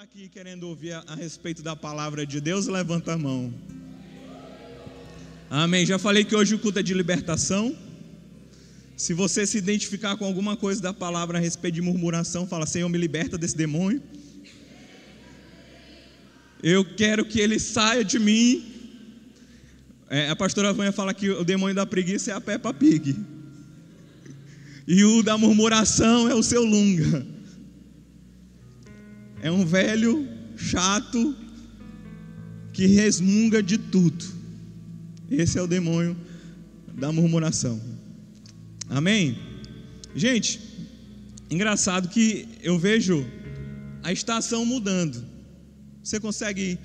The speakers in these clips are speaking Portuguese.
aqui querendo ouvir a, a respeito da palavra de Deus, levanta a mão. Amém. Já falei que hoje o culto é de libertação. Se você se identificar com alguma coisa da palavra a respeito de murmuração, fala: Senhor, me liberta desse demônio. Eu quero que ele saia de mim. É, a pastora Vânia fala que o demônio da preguiça é a Peppa Pig. E o da murmuração é o seu lunga. É um velho chato que resmunga de tudo. Esse é o demônio da murmuração. Amém? Gente, engraçado que eu vejo a estação mudando. Você consegue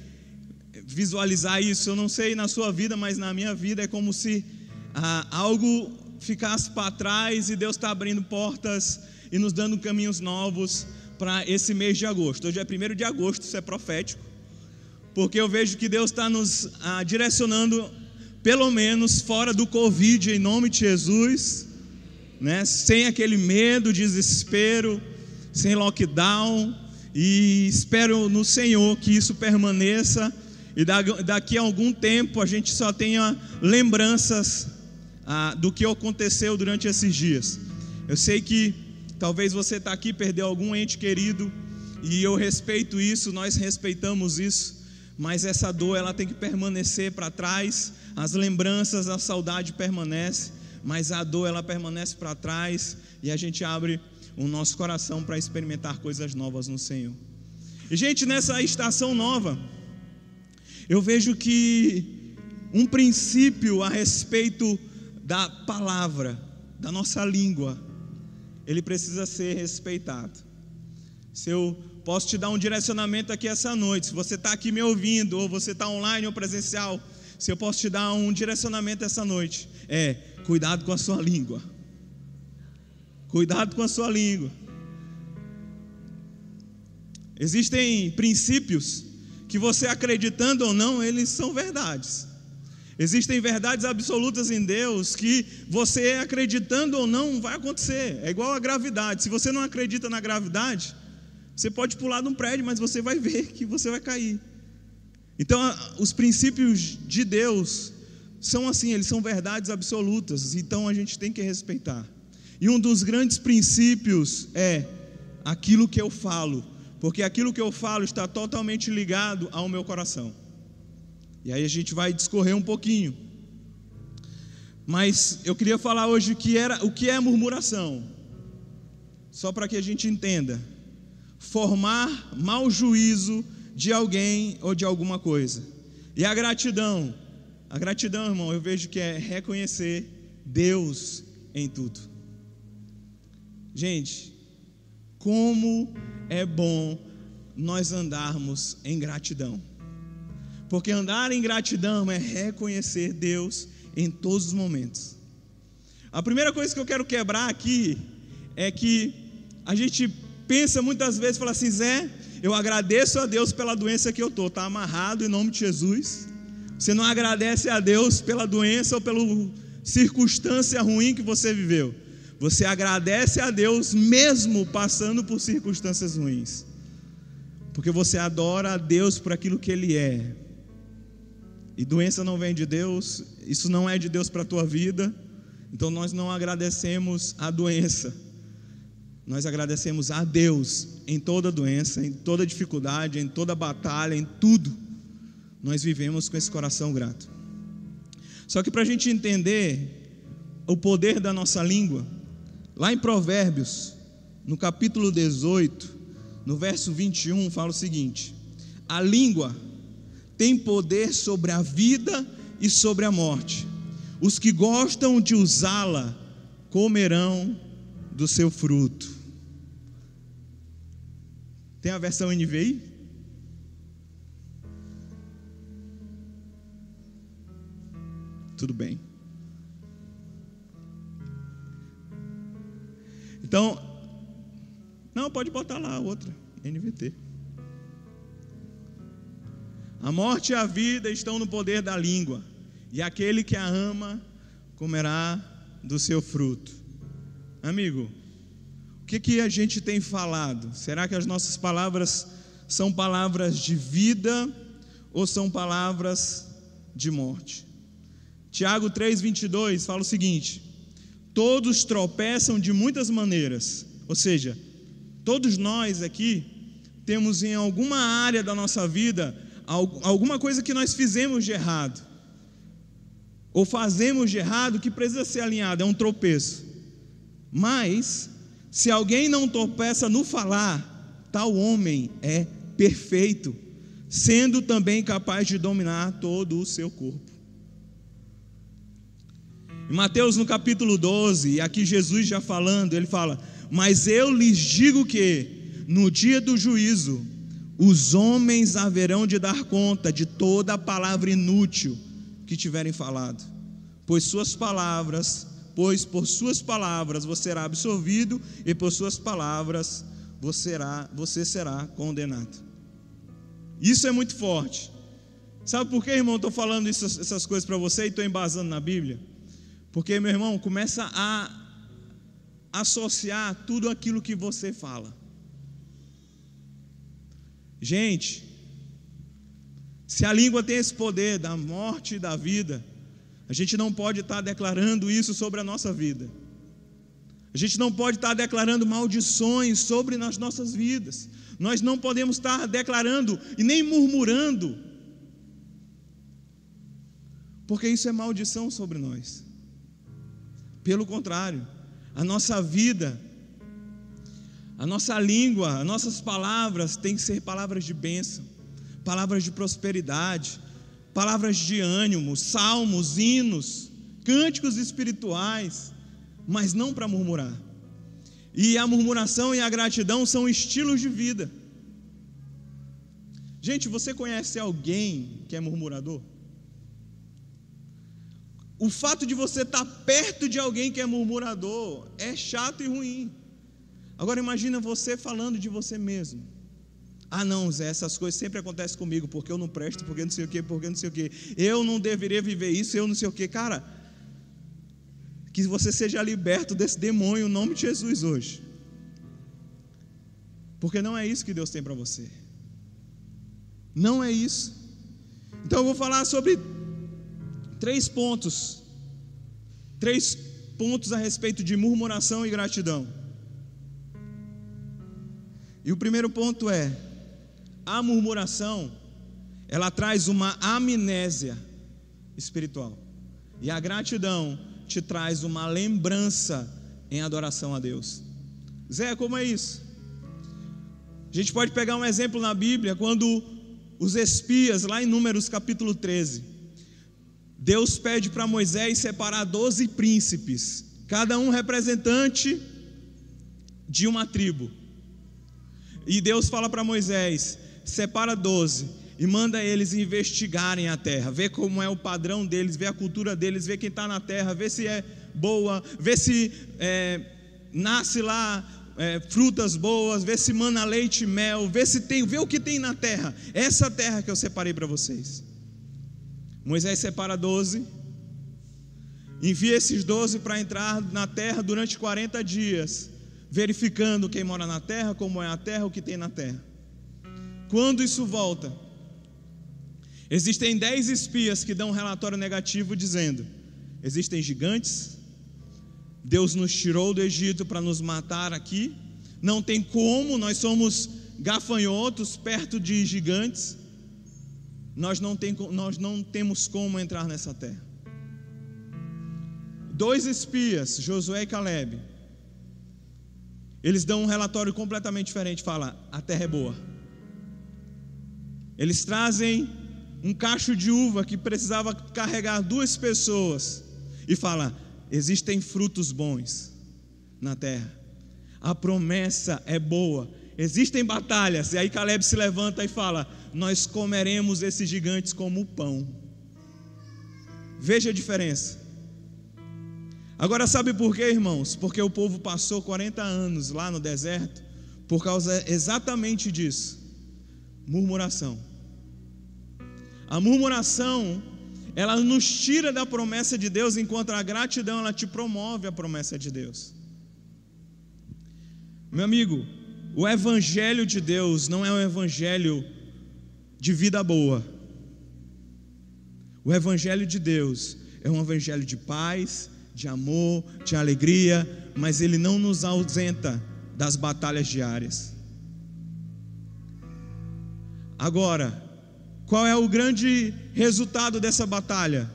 visualizar isso? Eu não sei na sua vida, mas na minha vida é como se ah, algo ficasse para trás e Deus está abrindo portas e nos dando caminhos novos para esse mês de agosto. Hoje é 1 de agosto, isso é profético, porque eu vejo que Deus está nos ah, direcionando, pelo menos fora do Covid, em nome de Jesus, né? sem aquele medo, desespero, sem lockdown, e espero no Senhor que isso permaneça e daqui a algum tempo a gente só tenha lembranças ah, do que aconteceu durante esses dias. Eu sei que Talvez você está aqui perdeu algum ente querido e eu respeito isso, nós respeitamos isso, mas essa dor ela tem que permanecer para trás. As lembranças, a saudade permanece, mas a dor ela permanece para trás e a gente abre o nosso coração para experimentar coisas novas no Senhor. E gente, nessa estação nova, eu vejo que um princípio a respeito da palavra, da nossa língua, ele precisa ser respeitado. Se eu posso te dar um direcionamento aqui essa noite, se você está aqui me ouvindo, ou você está online ou presencial, se eu posso te dar um direcionamento essa noite, é cuidado com a sua língua. Cuidado com a sua língua. Existem princípios que você acreditando ou não, eles são verdades. Existem verdades absolutas em Deus que você acreditando ou não vai acontecer. É igual a gravidade. Se você não acredita na gravidade, você pode pular de um prédio, mas você vai ver que você vai cair. Então, os princípios de Deus são assim, eles são verdades absolutas, então a gente tem que respeitar. E um dos grandes princípios é aquilo que eu falo, porque aquilo que eu falo está totalmente ligado ao meu coração. E aí a gente vai discorrer um pouquinho. Mas eu queria falar hoje o que, era, o que é murmuração. Só para que a gente entenda. Formar mau juízo de alguém ou de alguma coisa. E a gratidão. A gratidão, irmão, eu vejo que é reconhecer Deus em tudo. Gente, como é bom nós andarmos em gratidão. Porque andar em gratidão é reconhecer Deus em todos os momentos. A primeira coisa que eu quero quebrar aqui é que a gente pensa muitas vezes, fala assim, Zé, eu agradeço a Deus pela doença que eu estou, está amarrado em nome de Jesus. Você não agradece a Deus pela doença ou pela circunstância ruim que você viveu. Você agradece a Deus mesmo passando por circunstâncias ruins. Porque você adora a Deus por aquilo que Ele é. E doença não vem de Deus, isso não é de Deus para a tua vida. Então nós não agradecemos a doença. Nós agradecemos a Deus em toda doença, em toda dificuldade, em toda batalha, em tudo. Nós vivemos com esse coração grato. Só que para a gente entender o poder da nossa língua, lá em Provérbios, no capítulo 18, no verso 21, fala o seguinte: A língua tem poder sobre a vida e sobre a morte. Os que gostam de usá-la comerão do seu fruto. Tem a versão NVI? Tudo bem. Então, não, pode botar lá a outra, NVT. A morte e a vida estão no poder da língua, e aquele que a ama comerá do seu fruto. Amigo, o que, que a gente tem falado? Será que as nossas palavras são palavras de vida ou são palavras de morte. Tiago 3:22 fala o seguinte: Todos tropeçam de muitas maneiras, ou seja, todos nós aqui temos em alguma área da nossa vida alguma coisa que nós fizemos de errado, ou fazemos de errado que precisa ser alinhado, é um tropeço. Mas, se alguém não tropeça no falar, tal homem é perfeito, sendo também capaz de dominar todo o seu corpo. Em Mateus no capítulo 12, e aqui Jesus já falando, ele fala: Mas eu lhes digo que, no dia do juízo, os homens haverão de dar conta de toda a palavra inútil que tiverem falado, pois suas palavras, pois por suas palavras você será absolvido, e por suas palavras você será, você será condenado. Isso é muito forte. Sabe por que, irmão, estou falando isso, essas coisas para você e estou embasando na Bíblia? Porque, meu irmão, começa a associar tudo aquilo que você fala. Gente, se a língua tem esse poder da morte e da vida, a gente não pode estar declarando isso sobre a nossa vida. A gente não pode estar declarando maldições sobre as nossas vidas. Nós não podemos estar declarando e nem murmurando, porque isso é maldição sobre nós. Pelo contrário, a nossa vida, a nossa língua, as nossas palavras têm que ser palavras de bênção, palavras de prosperidade, palavras de ânimo, salmos, hinos, cânticos espirituais, mas não para murmurar. E a murmuração e a gratidão são estilos de vida. Gente, você conhece alguém que é murmurador? O fato de você estar perto de alguém que é murmurador é chato e ruim. Agora imagina você falando de você mesmo. Ah, não, Zé, essas coisas sempre acontecem comigo, porque eu não presto, porque não sei o quê, porque não sei o quê. Eu não deveria viver isso, eu não sei o quê. Cara, que você seja liberto desse demônio em nome de Jesus hoje. Porque não é isso que Deus tem para você. Não é isso. Então eu vou falar sobre três pontos. Três pontos a respeito de murmuração e gratidão. E o primeiro ponto é: a murmuração, ela traz uma amnésia espiritual. E a gratidão te traz uma lembrança em adoração a Deus. Zé, como é isso? A gente pode pegar um exemplo na Bíblia, quando os espias, lá em Números capítulo 13, Deus pede para Moisés separar doze príncipes, cada um representante de uma tribo. E Deus fala para Moisés: separa doze e manda eles investigarem a terra, ver como é o padrão deles, ver a cultura deles, ver quem está na terra, ver se é boa, ver se é, nasce lá é, frutas boas, ver se mana leite e mel, ver se tem, ver o que tem na terra. Essa terra que eu separei para vocês. Moisés separa doze, envia esses doze para entrar na terra durante 40 dias, verificando quem mora na terra, como é a terra, o que tem na terra. Quando isso volta, existem dez espias que dão um relatório negativo dizendo: existem gigantes, Deus nos tirou do Egito para nos matar aqui, não tem como, nós somos gafanhotos perto de gigantes nós não, tem, nós não temos como entrar nessa terra. Dois espias, Josué e Caleb, eles dão um relatório completamente diferente. Fala, a terra é boa. Eles trazem um cacho de uva que precisava carregar duas pessoas e fala, existem frutos bons na terra. A promessa é boa. Existem batalhas. E aí Caleb se levanta e fala: nós comeremos esses gigantes como pão. Veja a diferença. Agora, sabe por quê, irmãos? Porque o povo passou 40 anos lá no deserto por causa exatamente disso murmuração. A murmuração, ela nos tira da promessa de Deus, enquanto a gratidão, ela te promove a promessa de Deus. Meu amigo, o evangelho de Deus não é um evangelho de vida boa. O evangelho de Deus é um evangelho de paz, de amor, de alegria, mas ele não nos ausenta das batalhas diárias. Agora, qual é o grande resultado dessa batalha?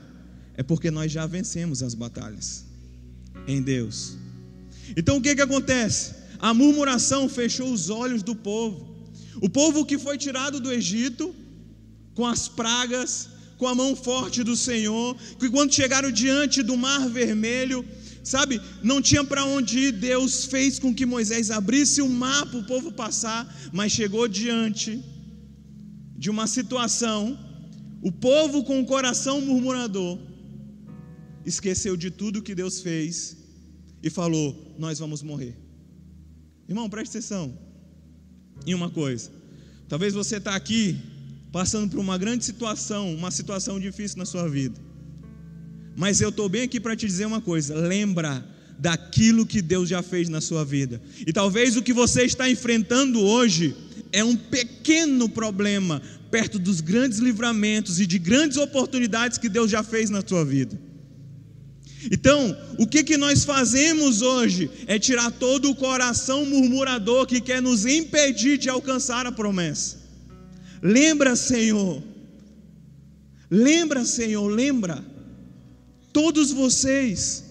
É porque nós já vencemos as batalhas em Deus. Então o que, que acontece? A murmuração fechou os olhos do povo. O povo que foi tirado do Egito com as pragas, com a mão forte do Senhor, que quando chegaram diante do Mar Vermelho, sabe, não tinha para onde ir, Deus fez com que Moisés abrisse o mar para o povo passar, mas chegou diante de uma situação, o povo com o coração murmurador esqueceu de tudo que Deus fez e falou: Nós vamos morrer. Irmão, preste atenção em uma coisa. Talvez você está aqui passando por uma grande situação, uma situação difícil na sua vida. Mas eu estou bem aqui para te dizer uma coisa: lembra daquilo que Deus já fez na sua vida. E talvez o que você está enfrentando hoje é um pequeno problema perto dos grandes livramentos e de grandes oportunidades que Deus já fez na tua vida. Então, o que, que nós fazemos hoje é tirar todo o coração murmurador que quer nos impedir de alcançar a promessa. Lembra, Senhor, lembra, Senhor, lembra, todos vocês.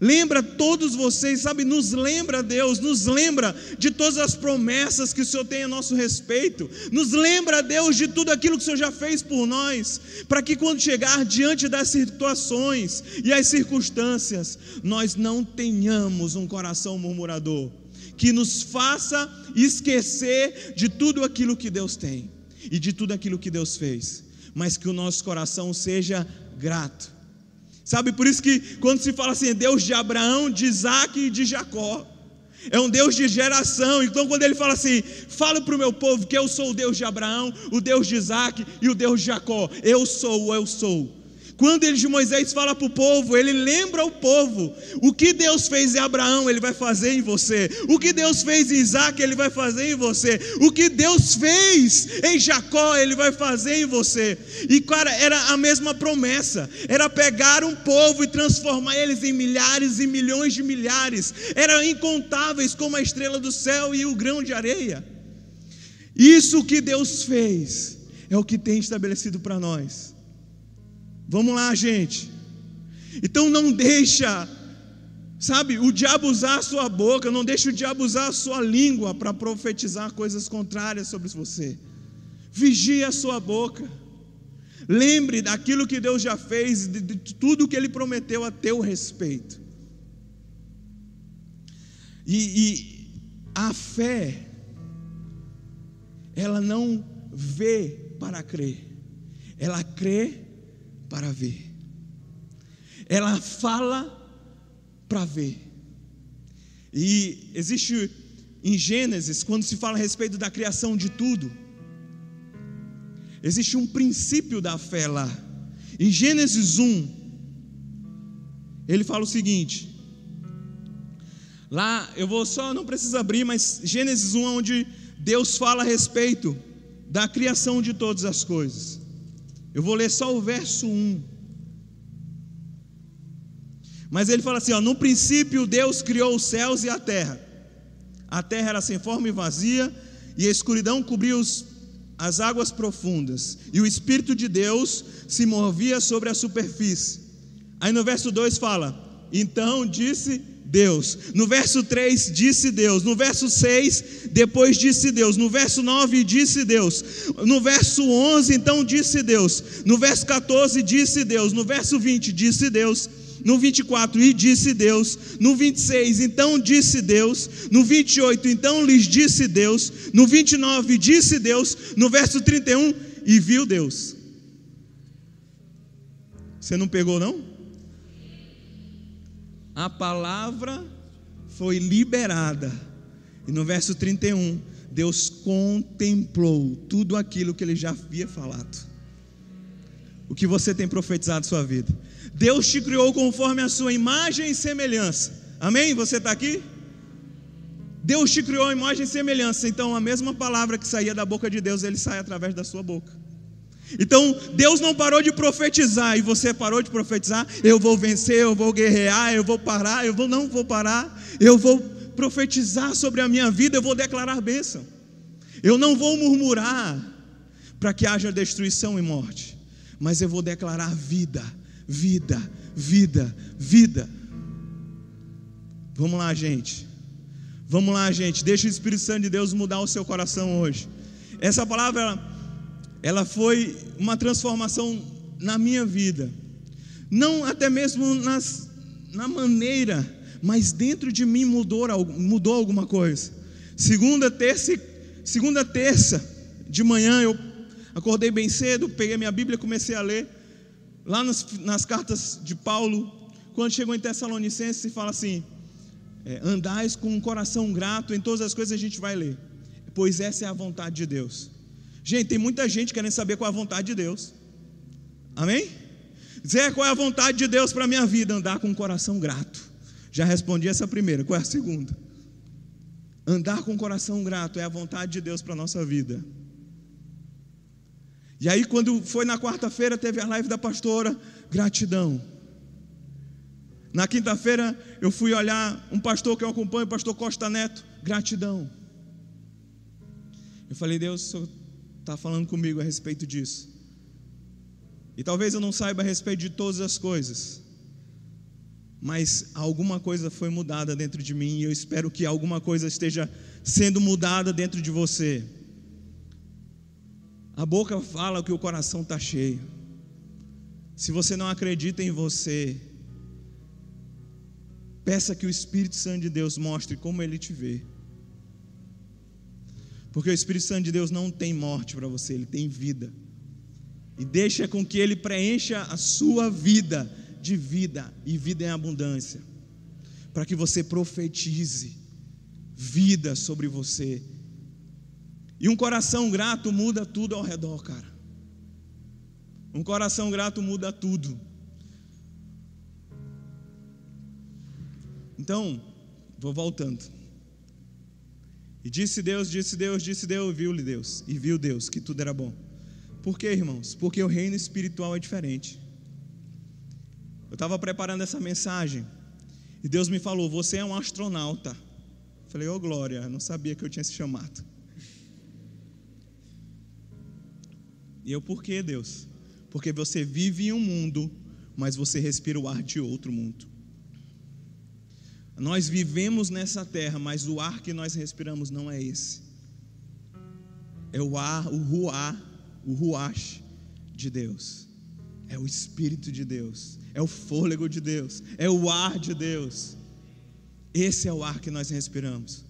Lembra todos vocês, sabe, nos lembra Deus, nos lembra de todas as promessas que o Senhor tem a nosso respeito, nos lembra Deus de tudo aquilo que o Senhor já fez por nós, para que quando chegar diante das situações e as circunstâncias, nós não tenhamos um coração murmurador, que nos faça esquecer de tudo aquilo que Deus tem e de tudo aquilo que Deus fez, mas que o nosso coração seja grato Sabe, por isso que quando se fala assim, Deus de Abraão, de Isaac e de Jacó, é um Deus de geração. Então, quando ele fala assim, fala para o meu povo que eu sou o Deus de Abraão, o Deus de Isaac e o Deus de Jacó, eu sou, eu sou. Quando ele de Moisés fala para o povo, ele lembra o povo: o que Deus fez em Abraão, ele vai fazer em você. O que Deus fez em Isaac, ele vai fazer em você. O que Deus fez em Jacó, ele vai fazer em você. E cara, era a mesma promessa: era pegar um povo e transformar eles em milhares e milhões de milhares. Eram incontáveis como a estrela do céu e o grão de areia. Isso que Deus fez é o que tem estabelecido para nós. Vamos lá, gente. Então não deixa, sabe, o diabo usar a sua boca, não deixa o diabo usar a sua língua para profetizar coisas contrárias sobre você. Vigie a sua boca. Lembre daquilo que Deus já fez, de, de tudo que Ele prometeu a teu respeito. E, e a fé, ela não vê para crer, ela crê para ver. Ela fala para ver. E existe em Gênesis, quando se fala a respeito da criação de tudo, existe um princípio da fé lá. Em Gênesis 1, ele fala o seguinte: lá eu vou só, não precisa abrir, mas Gênesis 1 é onde Deus fala a respeito da criação de todas as coisas. Eu vou ler só o verso 1. Mas ele fala assim: ó, no princípio Deus criou os céus e a terra. A terra era sem forma e vazia, e a escuridão cobria os, as águas profundas, e o Espírito de Deus se movia sobre a superfície. Aí no verso 2 fala: Então disse Deus. No verso 3, disse Deus. No verso 6, depois disse Deus. No verso 9, disse Deus. No verso 11, então disse Deus. No verso 14, disse Deus. No verso 20, disse Deus. No 24, e disse Deus. No 26, então disse Deus. No 28, então lhes disse Deus. No 29, disse Deus. No verso 31, e viu Deus. Você não pegou, não? A palavra foi liberada. E no verso 31, Deus contemplou tudo aquilo que ele já havia falado. O que você tem profetizado sua vida. Deus te criou conforme a sua imagem e semelhança. Amém? Você está aqui? Deus te criou a imagem e semelhança, então a mesma palavra que saía da boca de Deus, ele sai através da sua boca. Então, Deus não parou de profetizar e você parou de profetizar. Eu vou vencer, eu vou guerrear, eu vou parar, eu vou não vou parar. Eu vou profetizar sobre a minha vida, eu vou declarar bênção. Eu não vou murmurar para que haja destruição e morte, mas eu vou declarar vida, vida, vida, vida. Vamos lá, gente. Vamos lá, gente. Deixa o Espírito Santo de Deus mudar o seu coração hoje. Essa palavra, ela foi uma transformação na minha vida. Não até mesmo nas, na maneira, mas dentro de mim mudou, mudou alguma coisa. Segunda, terça, segunda, terça de manhã eu acordei bem cedo, peguei minha Bíblia, comecei a ler. Lá nas, nas cartas de Paulo, quando chegou em Tessalonicenses, fala assim: é, andais com um coração grato em todas as coisas a gente vai ler, pois essa é a vontade de Deus. Gente, tem muita gente querendo saber qual é a vontade de Deus. Amém? Zé, qual é a vontade de Deus para a minha vida? Andar com um coração grato. Já respondi essa primeira, qual é a segunda? Andar com um coração grato é a vontade de Deus para a nossa vida. E aí, quando foi na quarta-feira, teve a live da pastora, gratidão. Na quinta-feira eu fui olhar um pastor que eu acompanho, o pastor Costa Neto, gratidão. Eu falei, Deus, está falando comigo a respeito disso. E talvez eu não saiba a respeito de todas as coisas, mas alguma coisa foi mudada dentro de mim e eu espero que alguma coisa esteja sendo mudada dentro de você. A boca fala que o coração está cheio. Se você não acredita em você, Peça que o Espírito Santo de Deus mostre como ele te vê. Porque o Espírito Santo de Deus não tem morte para você, ele tem vida. E deixa com que ele preencha a sua vida de vida e vida em abundância. Para que você profetize vida sobre você. E um coração grato muda tudo ao redor, cara. Um coração grato muda tudo. Então, vou voltando. E disse Deus, disse Deus, disse Deus, viu-lhe Deus, e viu Deus que tudo era bom. Por quê, irmãos? Porque o reino espiritual é diferente. Eu estava preparando essa mensagem e Deus me falou: Você é um astronauta. Eu falei: Ô oh, glória, não sabia que eu tinha se chamado. E eu, por quê, Deus? Porque você vive em um mundo, mas você respira o ar de outro mundo. Nós vivemos nessa terra, mas o ar que nós respiramos não é esse. É o ar, o ruá, o ruach de Deus. É o Espírito de Deus. É o fôlego de Deus. É o ar de Deus. Esse é o ar que nós respiramos.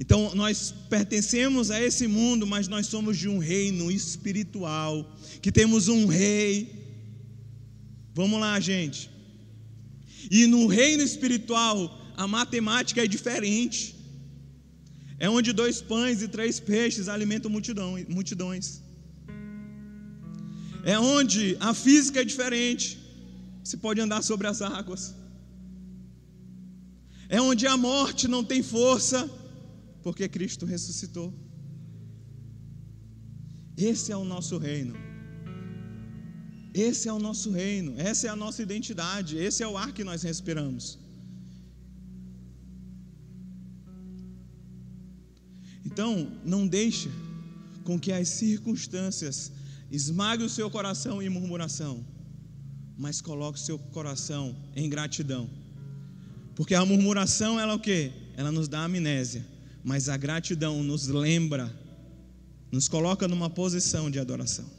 Então, nós pertencemos a esse mundo, mas nós somos de um reino espiritual, que temos um rei. Vamos lá, gente. E no reino espiritual, a matemática é diferente. É onde dois pães e três peixes alimentam multidão, multidões. É onde a física é diferente. Você pode andar sobre as águas. É onde a morte não tem força, porque Cristo ressuscitou. Esse é o nosso reino. Esse é o nosso reino, essa é a nossa identidade, esse é o ar que nós respiramos. Então, não deixe com que as circunstâncias esmaguem o seu coração em murmuração, mas coloque o seu coração em gratidão. Porque a murmuração ela é o que? Ela nos dá amnésia, mas a gratidão nos lembra, nos coloca numa posição de adoração.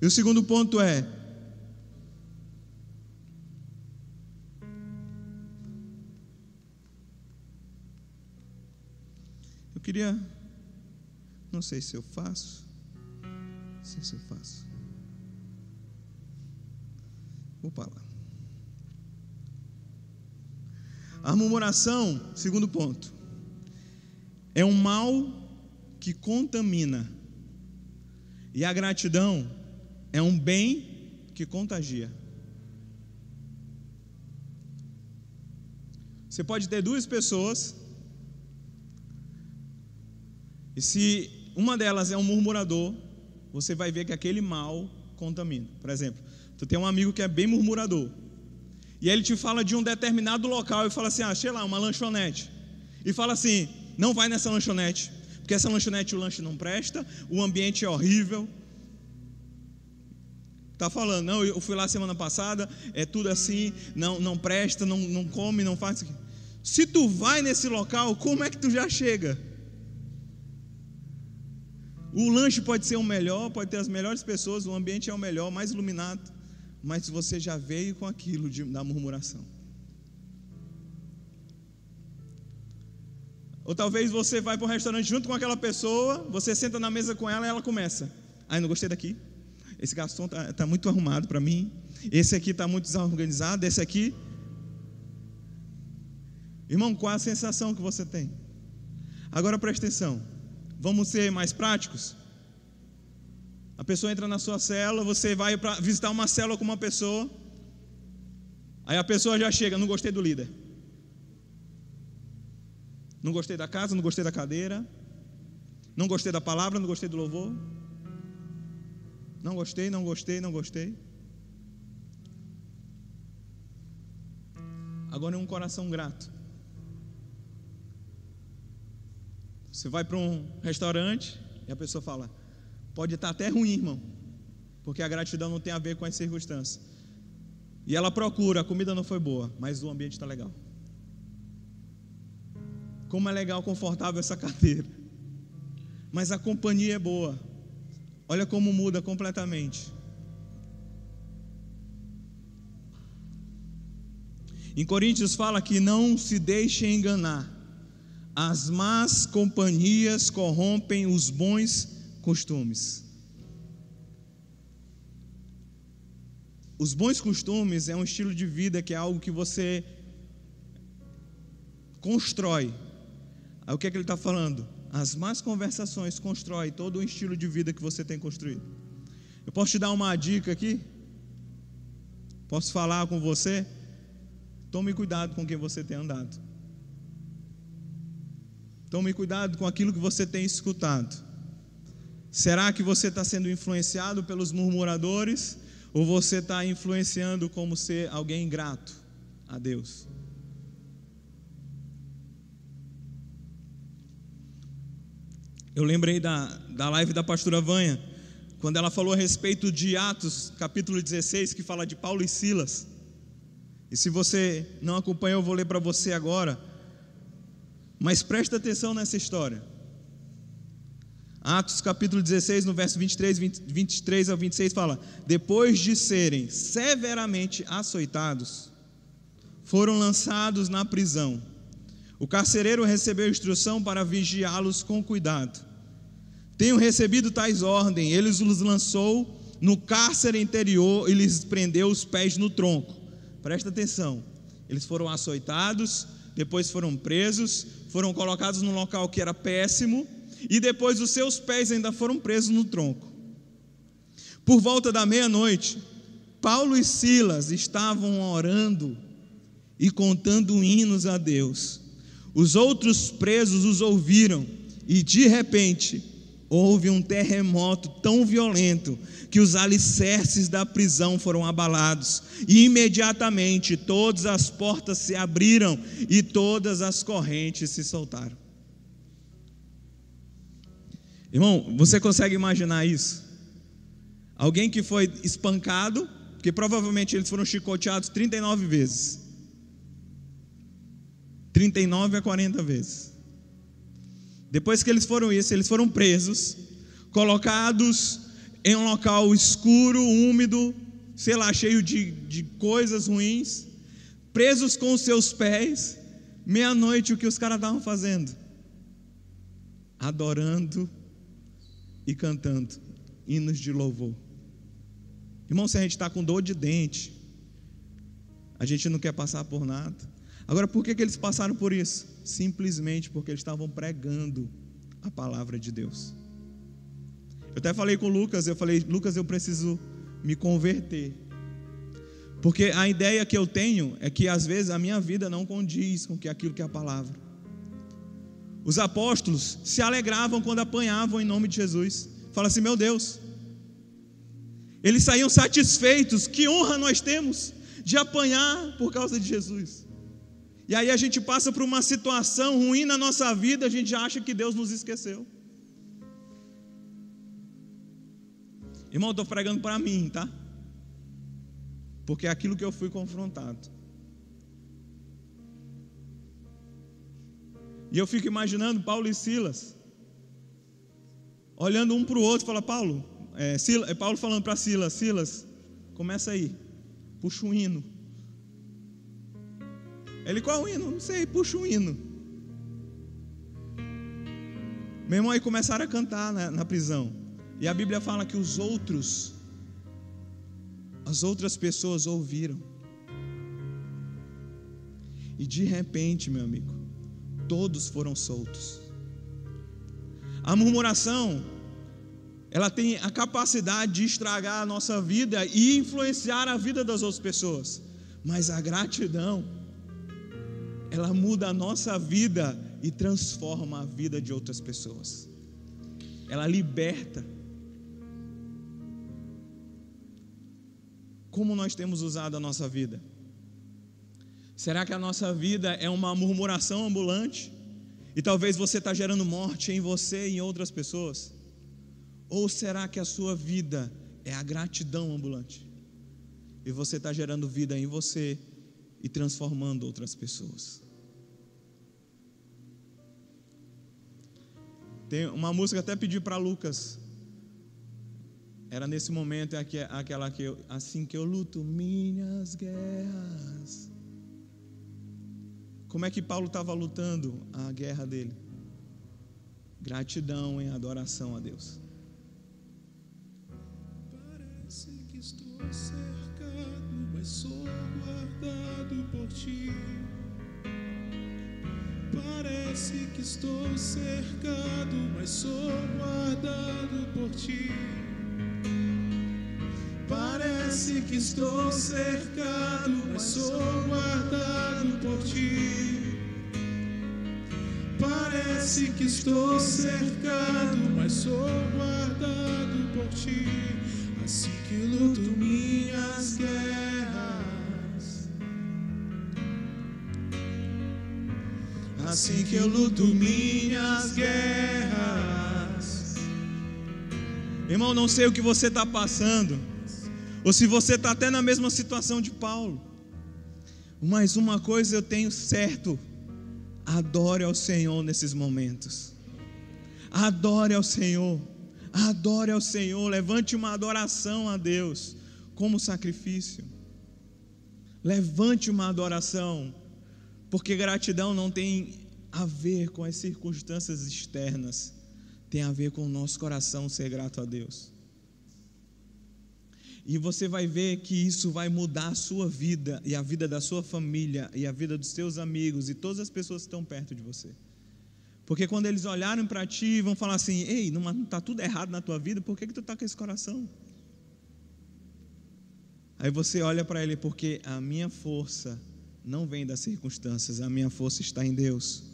E o segundo ponto é: eu queria, não sei se eu faço, não sei se eu faço. Vou lá. A murmuração, segundo ponto, é um mal que contamina. E a gratidão é um bem que contagia. Você pode ter duas pessoas E se uma delas é um murmurador, você vai ver que aquele mal contamina. Por exemplo, tu tem um amigo que é bem murmurador. E ele te fala de um determinado local e fala assim: ah, achei lá uma lanchonete. E fala assim: não vai nessa lanchonete, porque essa lanchonete o lanche não presta, o ambiente é horrível. Tá falando, não, eu fui lá semana passada, é tudo assim, não, não presta, não, não come, não faz. Se tu vai nesse local, como é que tu já chega? O lanche pode ser o melhor, pode ter as melhores pessoas, o ambiente é o melhor, mais iluminado mas você já veio com aquilo de, da murmuração. Ou talvez você vai para o restaurante junto com aquela pessoa, você senta na mesa com ela e ela começa. Ai, não gostei daqui. Esse garçom está tá muito arrumado para mim. Esse aqui está muito desorganizado. Esse aqui. Irmão, qual a sensação que você tem? Agora preste atenção. Vamos ser mais práticos? A pessoa entra na sua célula, você vai para visitar uma célula com uma pessoa. Aí a pessoa já chega, não gostei do líder. Não gostei da casa, não gostei da cadeira. Não gostei da palavra, não gostei do louvor. Não gostei, não gostei, não gostei. Agora é um coração grato. Você vai para um restaurante e a pessoa fala: Pode estar até ruim, irmão, porque a gratidão não tem a ver com as circunstâncias. E ela procura, a comida não foi boa, mas o ambiente está legal. Como é legal, confortável essa cadeira. Mas a companhia é boa. Olha como muda completamente. Em Coríntios fala que não se deixe enganar. As más companhias corrompem os bons costumes. Os bons costumes é um estilo de vida que é algo que você constrói. Aí o que é que ele está falando? As más conversações constroem todo o estilo de vida que você tem construído. Eu posso te dar uma dica aqui? Posso falar com você? Tome cuidado com quem você tem andado. Tome cuidado com aquilo que você tem escutado. Será que você está sendo influenciado pelos murmuradores ou você está influenciando como ser alguém ingrato a Deus? Eu lembrei da, da live da pastora Vanha, quando ela falou a respeito de Atos, capítulo 16, que fala de Paulo e Silas. E se você não acompanhou, eu vou ler para você agora. Mas presta atenção nessa história. Atos capítulo 16, no verso 23, 20, 23 ao 26 fala: Depois de serem severamente açoitados, foram lançados na prisão. O carcereiro recebeu instrução para vigiá-los com cuidado. Tenho recebido tais ordens, ele os lançou no cárcere interior e lhes prendeu os pés no tronco. Presta atenção. Eles foram açoitados, depois foram presos, foram colocados num local que era péssimo, e depois os seus pés ainda foram presos no tronco. Por volta da meia-noite, Paulo e Silas estavam orando e contando hinos a Deus. Os outros presos os ouviram e de repente houve um terremoto tão violento que os alicerces da prisão foram abalados, e imediatamente todas as portas se abriram e todas as correntes se soltaram. Irmão, você consegue imaginar isso? Alguém que foi espancado, porque provavelmente eles foram chicoteados 39 vezes. 39 a 40 vezes. Depois que eles foram isso, eles foram presos, colocados em um local escuro, úmido, sei lá, cheio de, de coisas ruins, presos com os seus pés. Meia-noite, o que os caras estavam fazendo? Adorando e cantando hinos de louvor. Irmão, se a gente está com dor de dente, a gente não quer passar por nada. Agora, por que, que eles passaram por isso? Simplesmente porque eles estavam pregando a palavra de Deus. Eu até falei com Lucas, eu falei, Lucas, eu preciso me converter. Porque a ideia que eu tenho é que às vezes a minha vida não condiz com que aquilo que é a palavra. Os apóstolos se alegravam quando apanhavam em nome de Jesus. Fala assim, meu Deus. Eles saíam satisfeitos. Que honra nós temos de apanhar por causa de Jesus. E aí a gente passa por uma situação ruim na nossa vida, a gente acha que Deus nos esqueceu. Irmão, estou pregando para mim, tá? Porque é aquilo que eu fui confrontado. E eu fico imaginando Paulo e Silas, olhando um para o outro, fala Paulo, é, Silas, é Paulo falando para Silas, Silas, começa aí, puxa um hino. Ele qual hino? Não sei, puxa um hino. Meu irmão, aí começaram a cantar na, na prisão. E a Bíblia fala que os outros, as outras pessoas ouviram. E de repente, meu amigo, todos foram soltos. A murmuração, ela tem a capacidade de estragar a nossa vida e influenciar a vida das outras pessoas. Mas a gratidão, ela muda a nossa vida e transforma a vida de outras pessoas. Ela liberta. Como nós temos usado a nossa vida? Será que a nossa vida é uma murmuração ambulante? E talvez você está gerando morte em você e em outras pessoas? Ou será que a sua vida é a gratidão ambulante? E você está gerando vida em você e transformando outras pessoas? Tem uma música até pedi para Lucas. Era nesse momento aquela que eu, assim que eu luto minhas guerras. Como é que Paulo estava lutando a guerra dele? Gratidão em adoração a Deus. Parece que estou cercado, mas sou guardado por ti. Parece que estou cercado, mas sou guardado por ti. Parece que estou cercado, mas sou guardado por ti. Parece que estou cercado, mas sou guardado por ti. Assim que luto minhas guerras. Assim que eu luto minhas guerras. Irmão, não sei o que você está passando, ou se você está até na mesma situação de Paulo, mas uma coisa eu tenho certo: adore ao Senhor nesses momentos, adore ao Senhor, adore ao Senhor, levante uma adoração a Deus como sacrifício, levante uma adoração, porque gratidão não tem a ver com as circunstâncias externas, tem a ver com o nosso coração ser grato a Deus. E você vai ver que isso vai mudar a sua vida e a vida da sua família e a vida dos seus amigos e todas as pessoas que estão perto de você. Porque quando eles olharem para ti, vão falar assim: "Ei, não está tudo errado na tua vida, por que, que tu está com esse coração?" Aí você olha para ele, porque a minha força não vem das circunstâncias, a minha força está em Deus.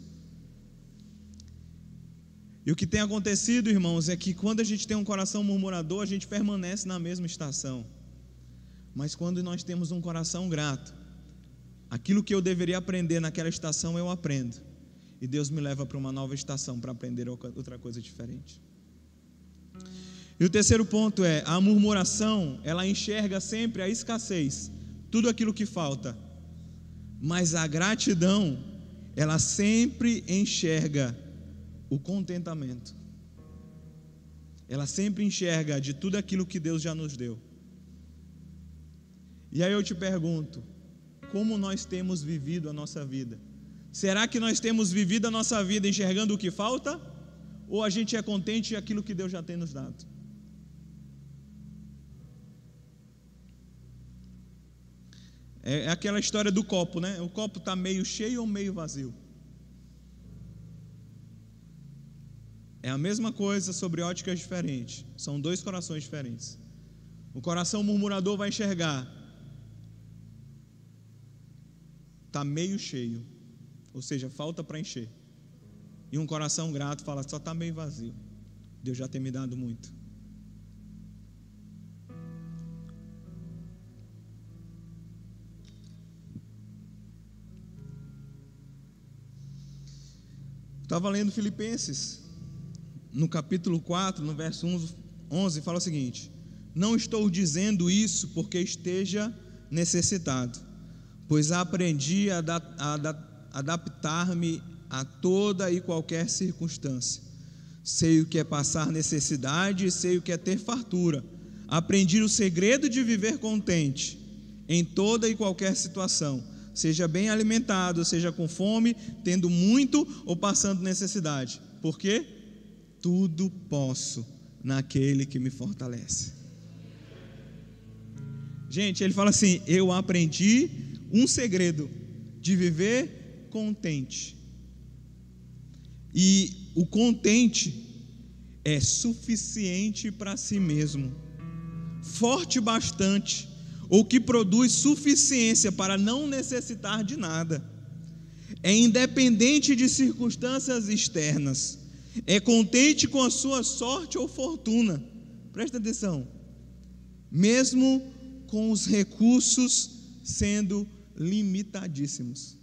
E o que tem acontecido, irmãos, é que quando a gente tem um coração murmurador, a gente permanece na mesma estação. Mas quando nós temos um coração grato, aquilo que eu deveria aprender naquela estação eu aprendo. E Deus me leva para uma nova estação para aprender outra coisa diferente. E o terceiro ponto é: a murmuração, ela enxerga sempre a escassez, tudo aquilo que falta. Mas a gratidão, ela sempre enxerga o contentamento. Ela sempre enxerga de tudo aquilo que Deus já nos deu. E aí eu te pergunto, como nós temos vivido a nossa vida? Será que nós temos vivido a nossa vida enxergando o que falta? Ou a gente é contente aquilo que Deus já tem nos dado? É aquela história do copo, né? O copo está meio cheio ou meio vazio? É a mesma coisa sobre óticas diferentes. São dois corações diferentes. O coração murmurador vai enxergar. Está meio cheio. Ou seja, falta para encher. e um coração grato fala: só está meio vazio. Deus já tem me dado muito. Estava lendo Filipenses, no capítulo 4, no verso 11, fala o seguinte: Não estou dizendo isso porque esteja necessitado, pois aprendi a, adaptar-me a toda e qualquer circunstância. Sei o que é passar necessidade e sei o que é ter fartura. Aprendi o segredo de viver contente em toda e qualquer situação seja bem alimentado, seja com fome, tendo muito ou passando necessidade. Por quê? Tudo posso naquele que me fortalece. Gente, ele fala assim: Eu aprendi um segredo de viver contente. E o contente é suficiente para si mesmo, forte bastante ou que produz suficiência para não necessitar de nada. É independente de circunstâncias externas. É contente com a sua sorte ou fortuna. Presta atenção. Mesmo com os recursos sendo limitadíssimos.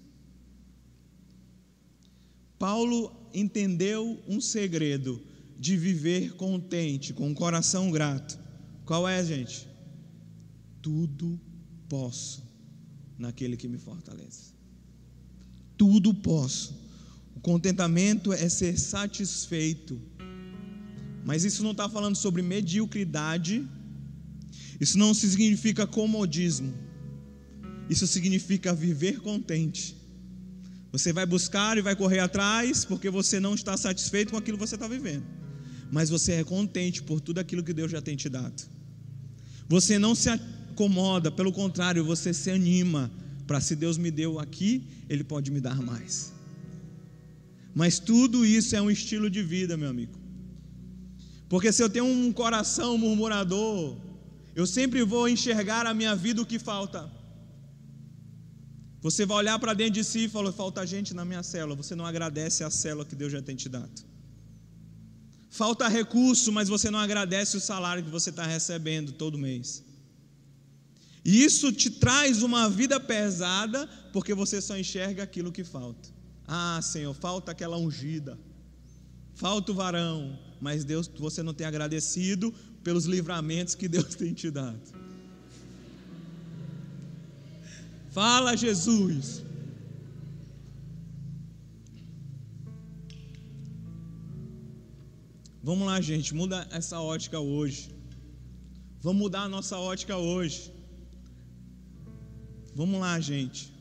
Paulo entendeu um segredo de viver contente, com o coração grato. Qual é, gente? Tudo posso naquele que me fortalece. Tudo posso. O contentamento é ser satisfeito. Mas isso não está falando sobre mediocridade. Isso não significa comodismo. Isso significa viver contente. Você vai buscar e vai correr atrás porque você não está satisfeito com aquilo que você está vivendo. Mas você é contente por tudo aquilo que Deus já tem te dado. Você não se acomoda, pelo contrário, você se anima para se Deus me deu aqui, Ele pode me dar mais. Mas tudo isso é um estilo de vida, meu amigo. Porque se eu tenho um coração murmurador, eu sempre vou enxergar a minha vida o que falta. Você vai olhar para dentro de si e falar: falta gente na minha célula. Você não agradece a célula que Deus já tem te dado. Falta recurso, mas você não agradece o salário que você está recebendo todo mês. E isso te traz uma vida pesada, porque você só enxerga aquilo que falta. Ah, Senhor, falta aquela ungida, falta o varão, mas Deus, você não tem agradecido pelos livramentos que Deus tem te dado. Fala, Jesus. Vamos lá, gente, muda essa ótica hoje. Vamos mudar a nossa ótica hoje. Vamos lá, gente.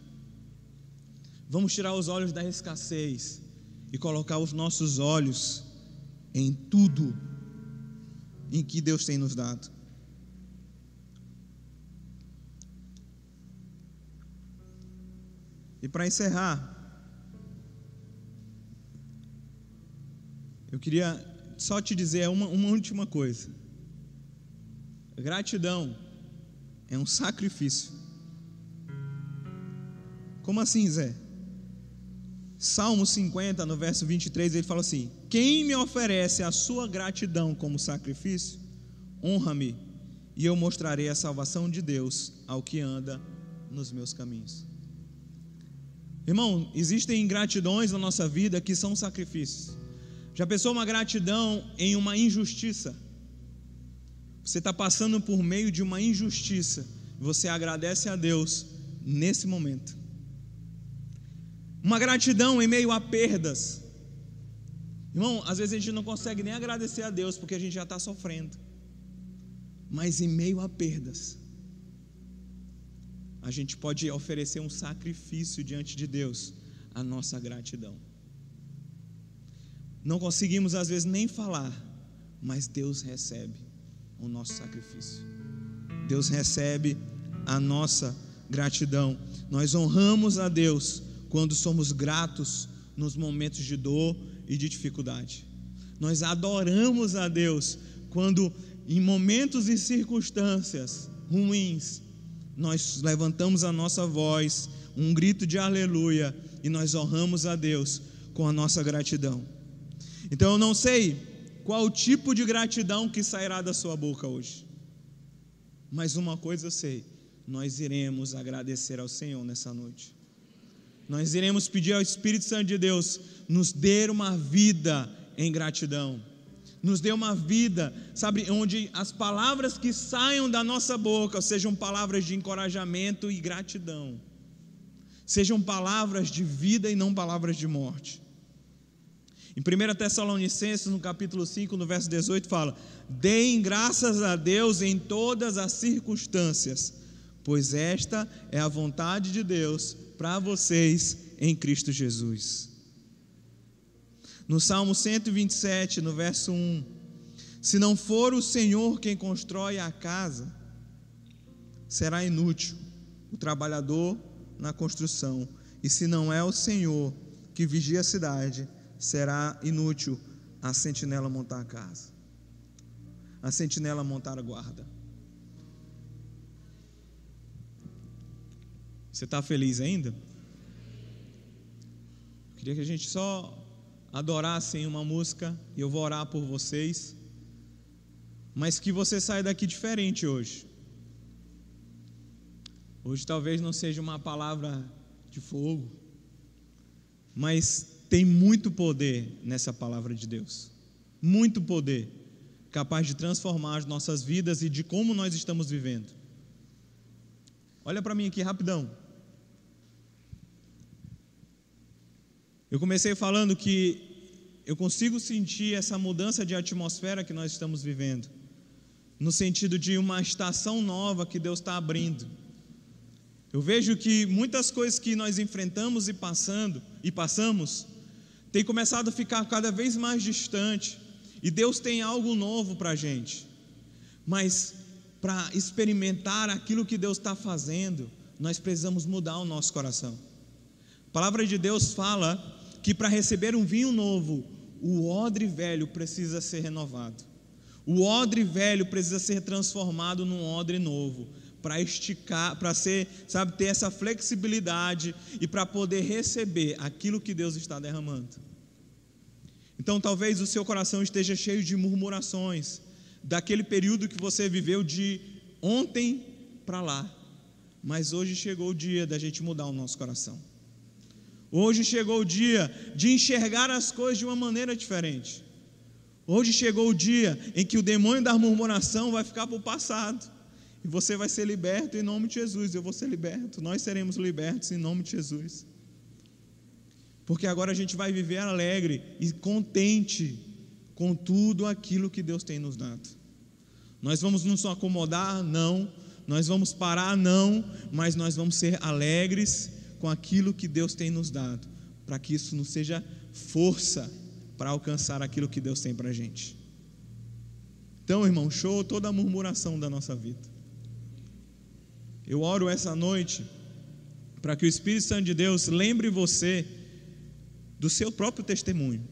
Vamos tirar os olhos da escassez e colocar os nossos olhos em tudo em que Deus tem nos dado. E para encerrar, eu queria só te dizer uma, uma última coisa. Gratidão é um sacrifício. Como assim, Zé? Salmo 50, no verso 23, ele fala assim: Quem me oferece a sua gratidão como sacrifício, honra-me, e eu mostrarei a salvação de Deus ao que anda nos meus caminhos. Irmão, existem ingratidões na nossa vida que são sacrifícios. Já pensou uma gratidão em uma injustiça? Você está passando por meio de uma injustiça, você agradece a Deus nesse momento uma gratidão em meio a perdas. Irmão, às vezes a gente não consegue nem agradecer a Deus porque a gente já está sofrendo, mas em meio a perdas, a gente pode oferecer um sacrifício diante de Deus, a nossa gratidão. Não conseguimos às vezes nem falar, mas Deus recebe o nosso sacrifício. Deus recebe a nossa gratidão. Nós honramos a Deus quando somos gratos nos momentos de dor e de dificuldade. Nós adoramos a Deus quando, em momentos e circunstâncias ruins, nós levantamos a nossa voz, um grito de aleluia, e nós honramos a Deus com a nossa gratidão. Então eu não sei qual tipo de gratidão que sairá da sua boca hoje. Mas uma coisa eu sei: nós iremos agradecer ao Senhor nessa noite. Nós iremos pedir ao Espírito Santo de Deus nos dê uma vida em gratidão. Nos dê uma vida, sabe, onde as palavras que saiam da nossa boca sejam palavras de encorajamento e gratidão. Sejam palavras de vida e não palavras de morte. Em 1 Tessalonicenses, no capítulo 5, no verso 18, fala: Deem graças a Deus em todas as circunstâncias, pois esta é a vontade de Deus para vocês em Cristo Jesus. No Salmo 127, no verso 1: Se não for o Senhor quem constrói a casa, será inútil o trabalhador na construção, e se não é o Senhor que vigia a cidade, será inútil a sentinela montar a casa, a sentinela montar a guarda. Você está feliz ainda? Queria que a gente só adorasse em uma música e eu vou orar por vocês, mas que você saia daqui diferente hoje. Hoje talvez não seja uma palavra de fogo, mas tem muito poder nessa palavra de Deus. Muito poder, capaz de transformar as nossas vidas e de como nós estamos vivendo. Olha para mim aqui rapidão. Eu comecei falando que eu consigo sentir essa mudança de atmosfera que nós estamos vivendo, no sentido de uma estação nova que Deus está abrindo. Eu vejo que muitas coisas que nós enfrentamos e passando e passamos tem começado a ficar cada vez mais distante, e Deus tem algo novo para a gente, mas para experimentar aquilo que Deus está fazendo, nós precisamos mudar o nosso coração. A palavra de Deus fala que para receber um vinho novo, o odre velho precisa ser renovado. O odre velho precisa ser transformado num odre novo, para esticar, para ser, sabe, ter essa flexibilidade e para poder receber aquilo que Deus está derramando. Então, talvez o seu coração esteja cheio de murmurações daquele período que você viveu de ontem para lá. Mas hoje chegou o dia da gente mudar o nosso coração. Hoje chegou o dia de enxergar as coisas de uma maneira diferente. Hoje chegou o dia em que o demônio da murmuração vai ficar para o passado. E você vai ser liberto em nome de Jesus. Eu vou ser liberto. Nós seremos libertos em nome de Jesus. Porque agora a gente vai viver alegre e contente com tudo aquilo que Deus tem nos dado. Nós vamos nos acomodar? Não. Nós vamos parar? Não. Mas nós vamos ser alegres com aquilo que Deus tem nos dado, para que isso nos seja força para alcançar aquilo que Deus tem para a gente. Então, irmão, show toda a murmuração da nossa vida. Eu oro essa noite para que o Espírito Santo de Deus lembre você do seu próprio testemunho.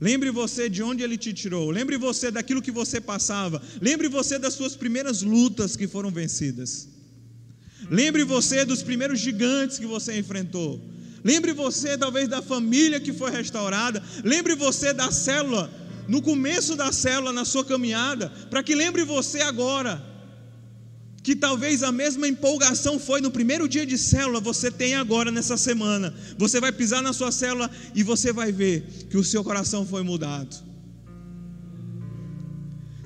Lembre você de onde ele te tirou. Lembre você daquilo que você passava. Lembre você das suas primeiras lutas que foram vencidas. Lembre você dos primeiros gigantes que você enfrentou. Lembre você talvez da família que foi restaurada. Lembre você da célula, no começo da célula, na sua caminhada, para que lembre você agora que talvez a mesma empolgação foi no primeiro dia de célula, você tem agora nessa semana. Você vai pisar na sua célula e você vai ver que o seu coração foi mudado.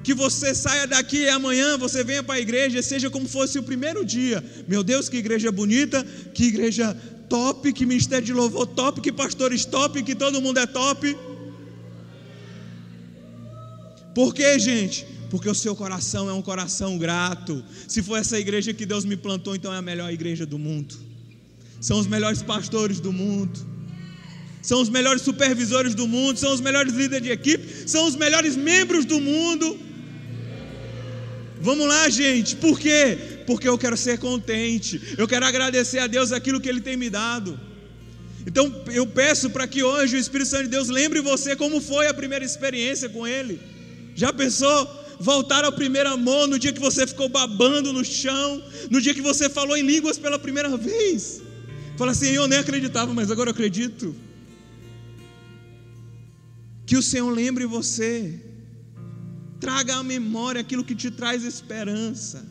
Que você saia daqui e amanhã você venha para a igreja, seja como fosse o primeiro dia. Meu Deus, que igreja bonita, que igreja top, que ministério de louvor top, que pastores top, que todo mundo é top. Por quê, gente? porque o seu coração é um coração grato. Se for essa igreja que Deus me plantou, então é a melhor igreja do mundo. São os melhores pastores do mundo. São os melhores supervisores do mundo, são os melhores líderes de equipe, são os melhores membros do mundo. Vamos lá, gente. Por quê? Porque eu quero ser contente. Eu quero agradecer a Deus aquilo que ele tem me dado. Então, eu peço para que hoje o Espírito Santo de Deus lembre você como foi a primeira experiência com ele. Já pensou? voltar ao primeiro amor no dia que você ficou babando no chão, no dia que você falou em línguas pela primeira vez. Fala assim: eu nem acreditava, mas agora eu acredito. Que o Senhor lembre você. Traga à memória aquilo que te traz esperança.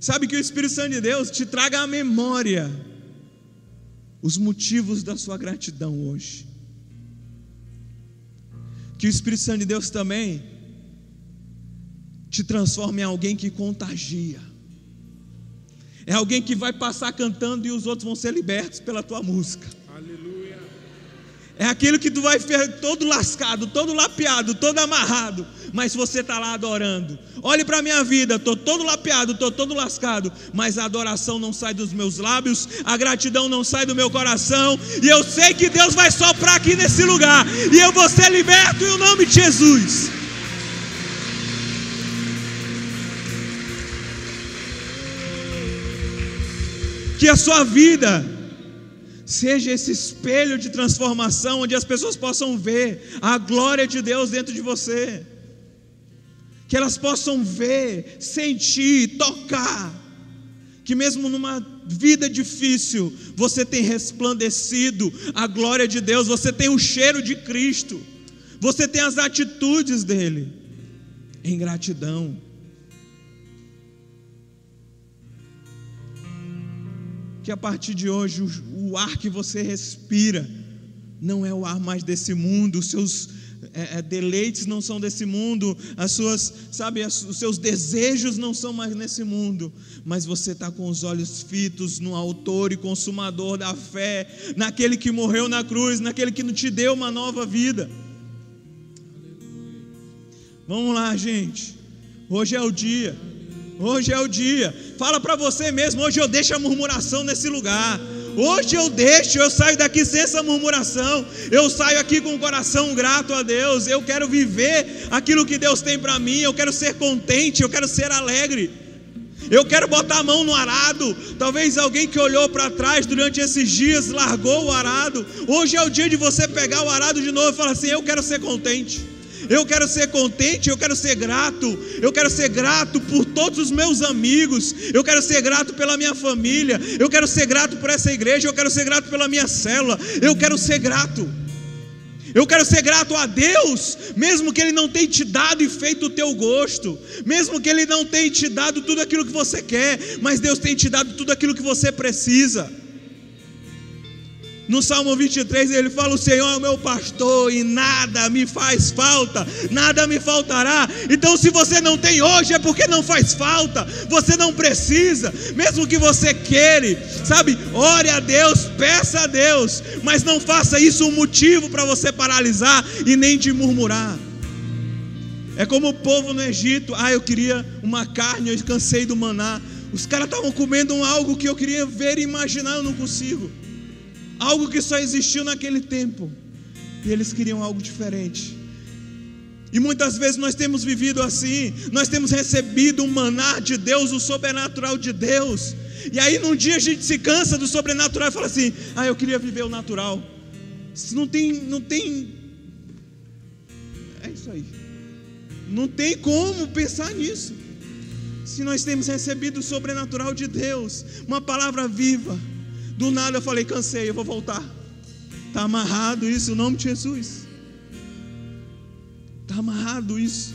Sabe que o Espírito Santo de Deus te traga à memória os motivos da sua gratidão hoje. Que o Espírito Santo de Deus também te transforme em alguém que contagia. É alguém que vai passar cantando e os outros vão ser libertos pela tua música. É aquilo que tu vai todo lascado, todo lapeado, todo amarrado, mas você está lá adorando. Olhe para a minha vida, estou todo lapeado, estou todo lascado, mas a adoração não sai dos meus lábios, a gratidão não sai do meu coração, e eu sei que Deus vai soprar aqui nesse lugar, e eu vou ser liberto em nome de Jesus. Que a sua vida seja esse espelho de transformação, onde as pessoas possam ver a glória de Deus dentro de você, que elas possam ver, sentir, tocar, que mesmo numa vida difícil, você tem resplandecido a glória de Deus, você tem o cheiro de Cristo, você tem as atitudes dele, em gratidão. Que a partir de hoje o, o, ar que você respira não é o ar mais desse mundo, os seus é, é, deleites não são desse mundo, as suas, sabe, as, os seus desejos não são mais nesse mundo, mas você está com os olhos fitos no autor e consumador da fé, naquele que morreu na cruz, naquele que te deu uma nova vida. Vamos lá, gente. Hoje é o dia. Hoje é o dia. Fala para você mesmo, hoje eu deixo a murmuração nesse lugar. Hoje eu deixo, eu saio daqui sem essa murmuração. Eu saio aqui com o coração grato a Deus. Eu quero viver aquilo que Deus tem para mim. Eu quero ser contente, eu quero ser alegre. Eu quero botar a mão no arado. Talvez alguém que olhou para trás durante esses dias largou o arado. Hoje é o dia de você pegar o arado de novo e falar assim: Eu quero ser contente. Eu quero ser contente, eu quero ser grato, eu quero ser grato por todos os meus amigos, eu quero ser grato pela minha família, eu quero ser grato por essa igreja, eu quero ser grato pela minha célula, eu quero ser grato. Eu quero ser grato a Deus, mesmo que Ele não tenha te dado e feito o teu gosto, mesmo que Ele não tenha te dado tudo aquilo que você quer, mas Deus tem te dado tudo aquilo que você precisa. No Salmo 23 ele fala: O Senhor é o meu pastor e nada me faz falta, nada me faltará. Então, se você não tem hoje, é porque não faz falta, você não precisa, mesmo que você queira, sabe? Ore a Deus, peça a Deus, mas não faça isso um motivo para você paralisar e nem de murmurar. É como o povo no Egito: Ah, eu queria uma carne, eu cansei do maná. Os caras estavam comendo algo que eu queria ver e imaginar, eu não consigo algo que só existiu naquele tempo, e eles queriam algo diferente. E muitas vezes nós temos vivido assim, nós temos recebido um maná de Deus, o sobrenatural de Deus, e aí num dia a gente se cansa do sobrenatural e fala assim: ah, eu queria viver o natural. Não tem, não tem. É isso aí. Não tem como pensar nisso. Se nós temos recebido o sobrenatural de Deus, uma palavra viva, do nada eu falei, cansei, eu vou voltar. Está amarrado isso, em nome de Jesus. Está amarrado isso.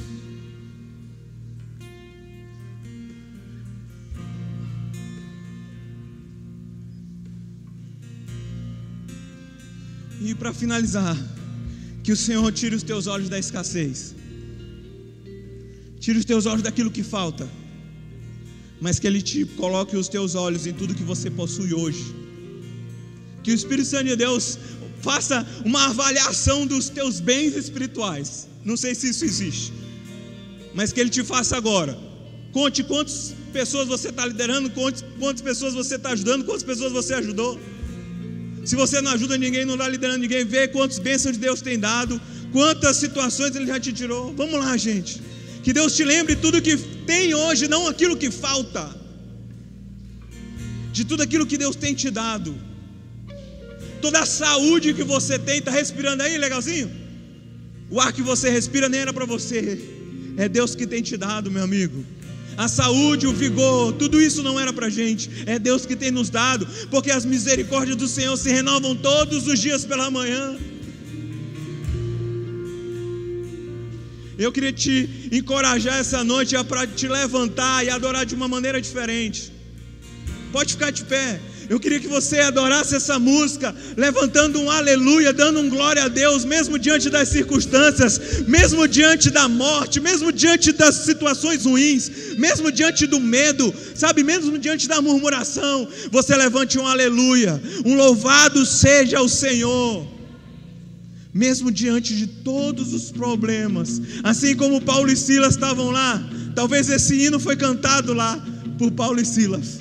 E para finalizar, que o Senhor tire os teus olhos da escassez, tire os teus olhos daquilo que falta, mas que Ele te coloque os teus olhos em tudo que você possui hoje que o Espírito Santo de Deus faça uma avaliação dos teus bens espirituais. Não sei se isso existe, mas que Ele te faça agora. Conte quantas pessoas você está liderando, conte quantas pessoas você está ajudando, quantas pessoas você ajudou. Se você não ajuda ninguém, não está liderando ninguém, vê quantas bênçãos de Deus tem dado, quantas situações Ele já te tirou. Vamos lá, gente. Que Deus te lembre tudo que tem hoje, não aquilo que falta. De tudo aquilo que Deus tem te dado toda a saúde que você tem, está respirando aí, legalzinho? O ar que você respira nem era para você, é Deus que tem te dado, meu amigo. A saúde, o vigor, tudo isso não era para gente, é Deus que tem nos dado, porque as misericórdias do Senhor se renovam todos os dias pela manhã. Eu queria te encorajar essa noite para te levantar e adorar de uma maneira diferente. Pode ficar de pé. Eu queria que você adorasse essa música, levantando um aleluia, dando um glória a Deus, mesmo diante das circunstâncias, mesmo diante da morte, mesmo diante das situações ruins, mesmo diante do medo, sabe, mesmo diante da murmuração. Você levante um aleluia, um louvado seja o Senhor. Mesmo diante de todos os problemas, assim como Paulo e Silas estavam lá, talvez esse hino foi cantado lá por Paulo e Silas.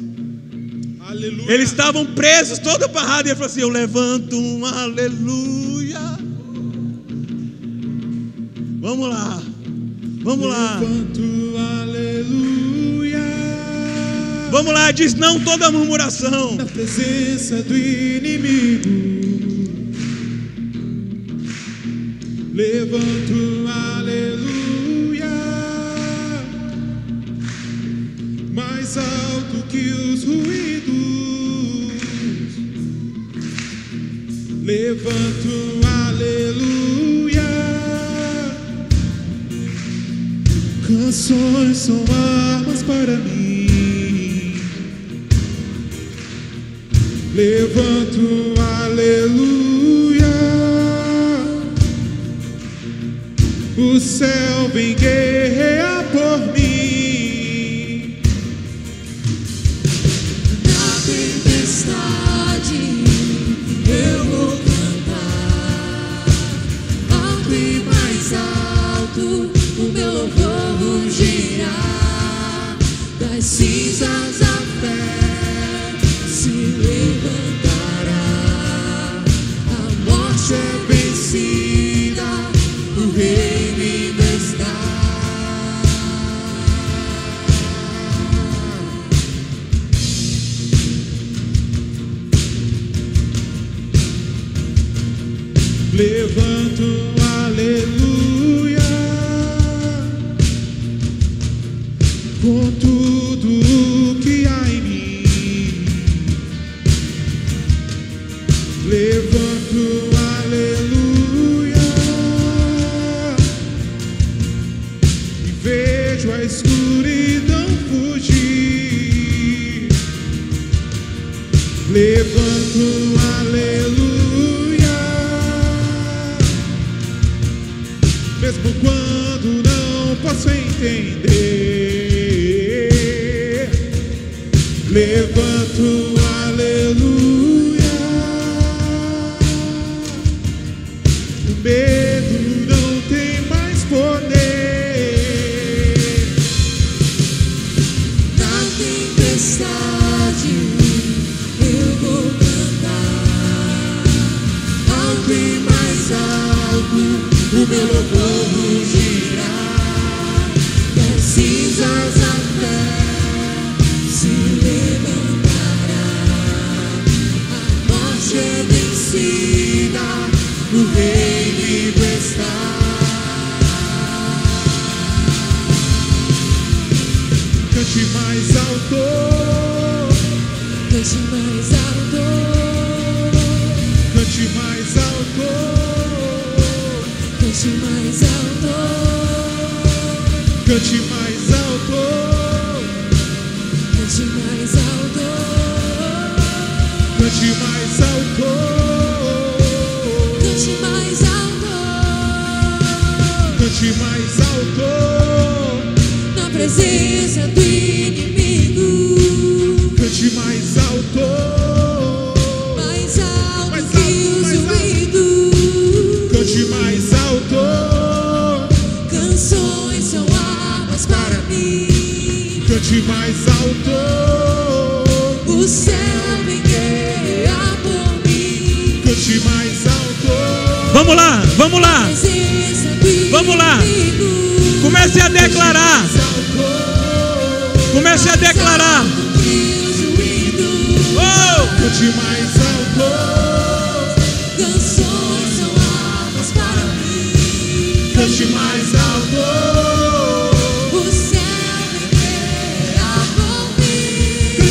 Aleluia. Eles estavam presos, todo parrado, e ele falou assim: Eu levanto um aleluia. Vamos lá, vamos lá, Levanto, aleluia. vamos lá. Diz não toda murmuração. Na presença do inimigo. Levanto, aleluia. Mais alto que os ruídos. Levanto, aleluia. Canções são armas para mim. Levanto, aleluia. O céu vem alto o meu louvor rugirá das cinzas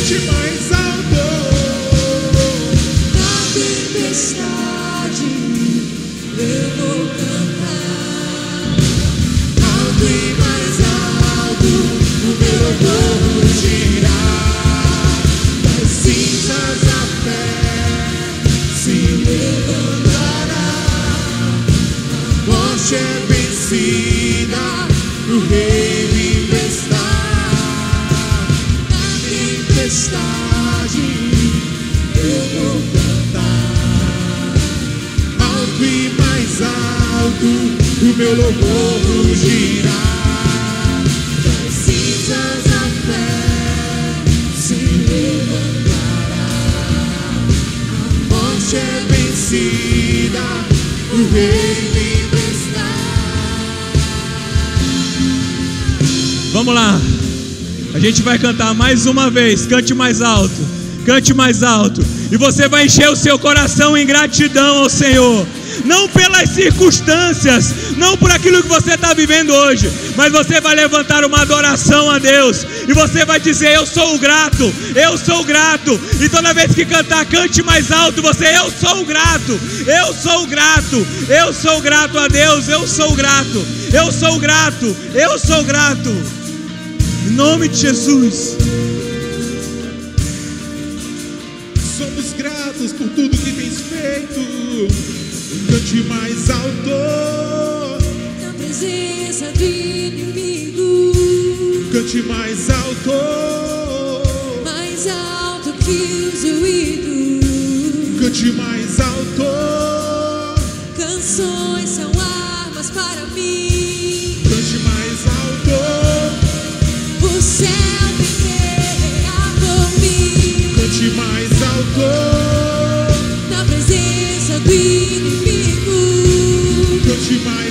te mais amou. Na tempestade eu vou cantar alto e mais alto. O meu povo girar das cinzas a fé se levantará. A morte é vencida, o rei. O meu louvor rugirá. Precisas fé se levantará. A morte é vencida. O rei vivo está. Vamos lá. A gente vai cantar mais uma vez. Cante mais alto. Cante mais alto. E você vai encher o seu coração em gratidão ao Senhor. Não pelas circunstâncias, não por aquilo que você está vivendo hoje, mas você vai levantar uma adoração a Deus e você vai dizer: Eu sou grato, eu sou grato. E toda vez que cantar, cante mais alto. Você, eu sou grato, eu sou grato, eu sou grato a Deus, eu sou grato, eu sou grato, eu sou grato. Em nome de Jesus. Cante mais alto. mais alto que os ruídos. Cante mais alto. Canções são armas para mim. Cante mais alto. O céu vem guerrear por mim. Cante mais alto. Na presença do inimigo, Cante mais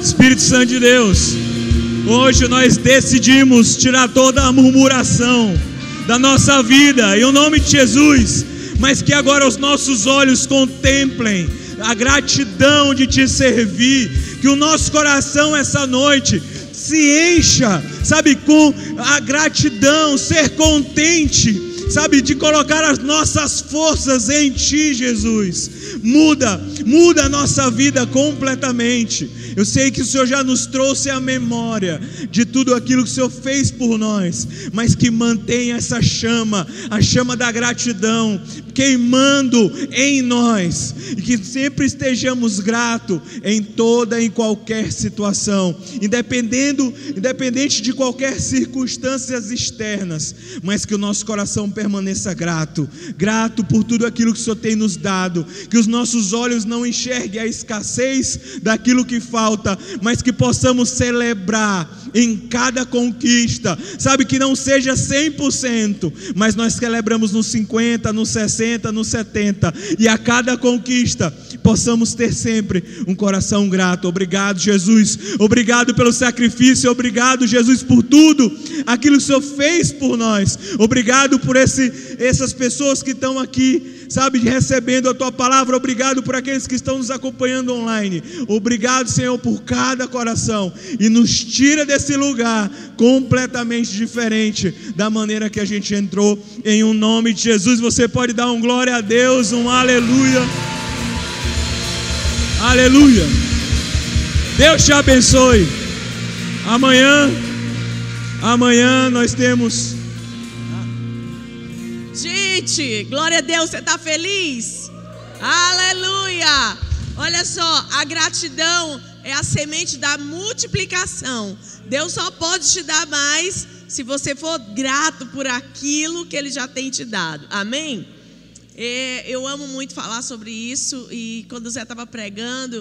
Espírito Santo de Deus, hoje nós decidimos tirar toda a murmuração da nossa vida, em o nome de Jesus, mas que agora os nossos olhos contemplem a gratidão de te servir, que o nosso coração essa noite se encha, sabe, com a gratidão, ser contente, sabe, de colocar as nossas forças em Ti, Jesus. Muda, muda a nossa vida completamente. Eu sei que o Senhor já nos trouxe a memória de tudo aquilo que o Senhor fez por nós, mas que mantenha essa chama, a chama da gratidão, queimando em nós, e que sempre estejamos gratos em toda e qualquer situação, independendo, independente de qualquer circunstâncias externas, mas que o nosso coração permaneça grato, grato por tudo aquilo que o Senhor tem nos dado, que os nossos olhos não enxerguem a escassez daquilo que falta, mas que possamos celebrar em cada conquista, sabe que não seja 100%, mas nós celebramos no 50, no 60, no 70, e a cada conquista possamos ter sempre um coração grato. Obrigado, Jesus. Obrigado pelo sacrifício, obrigado, Jesus, por tudo aquilo que o Senhor fez por nós. Obrigado por esse, essas pessoas que estão aqui, sabe, recebendo a tua palavra. Obrigado por aqueles que estão nos acompanhando online. Obrigado, Senhor, por cada coração e nos tira desse lugar completamente diferente da maneira que a gente entrou. Em um nome de Jesus, você pode dar um glória a Deus, um aleluia. Aleluia. Deus te abençoe. Amanhã, amanhã nós temos. Gente, glória a Deus, você está feliz? Aleluia! Olha só, a gratidão é a semente da multiplicação. Deus só pode te dar mais se você for grato por aquilo que Ele já tem te dado. Amém? É, eu amo muito falar sobre isso e quando o Zé estava pregando,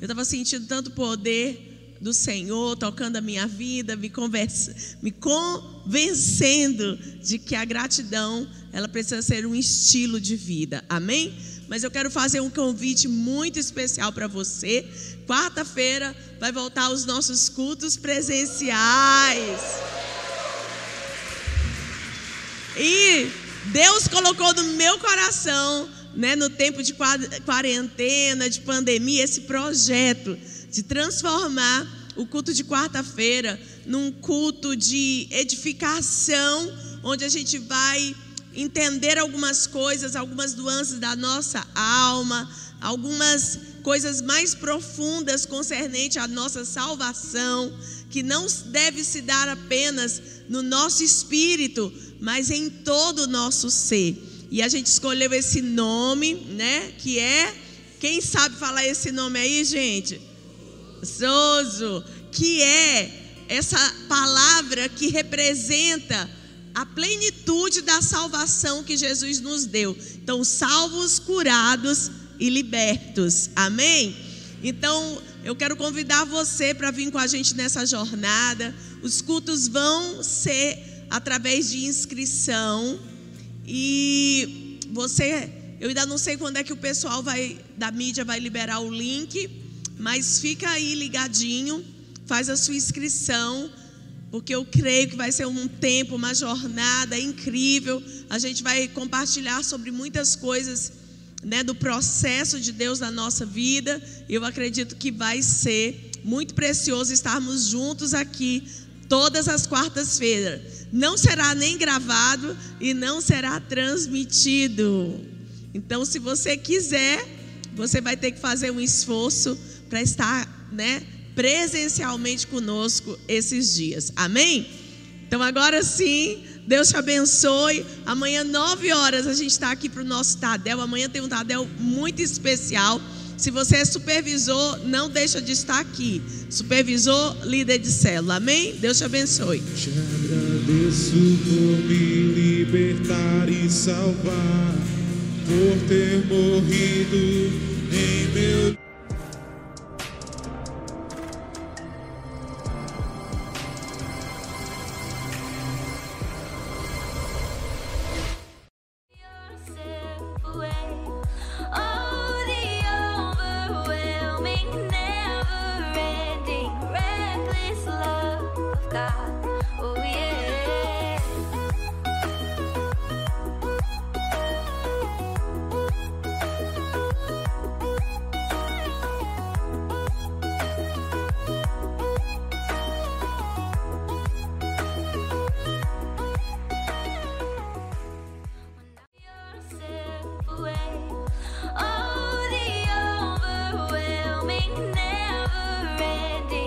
eu estava sentindo tanto poder do Senhor tocando a minha vida, me, conversa, me convencendo de que a gratidão ela precisa ser um estilo de vida. Amém? Mas eu quero fazer um convite muito especial para você. Quarta-feira vai voltar os nossos cultos presenciais. E Deus colocou no meu coração, né, no tempo de quarentena, de pandemia, esse projeto de transformar o culto de quarta-feira num culto de edificação, onde a gente vai entender algumas coisas, algumas nuances da nossa alma, algumas coisas mais profundas concernente à nossa salvação, que não deve se dar apenas no nosso espírito, mas em todo o nosso ser. E a gente escolheu esse nome, né? Que é. Quem sabe falar esse nome aí, gente? Soso. Que é essa palavra que representa a plenitude da salvação que Jesus nos deu. Então, salvos, curados e libertos. Amém? Então, eu quero convidar você para vir com a gente nessa jornada. Os cultos vão ser através de inscrição. E você, eu ainda não sei quando é que o pessoal vai da mídia vai liberar o link, mas fica aí ligadinho, faz a sua inscrição, porque eu creio que vai ser um tempo, uma jornada incrível. A gente vai compartilhar sobre muitas coisas, né, do processo de Deus na nossa vida. Eu acredito que vai ser muito precioso estarmos juntos aqui todas as quartas-feiras não será nem gravado e não será transmitido. Então, se você quiser, você vai ter que fazer um esforço para estar, né, presencialmente conosco esses dias. Amém? Então, agora sim, Deus te abençoe. Amanhã, nove horas, a gente está aqui para o nosso Tadel. Amanhã tem um Tadel muito especial. Se você é supervisor, não deixa de estar aqui. Supervisor, líder de célula. Amém? Deus te abençoe. Te agradeço por me libertar e salvar, por ter morrido em meu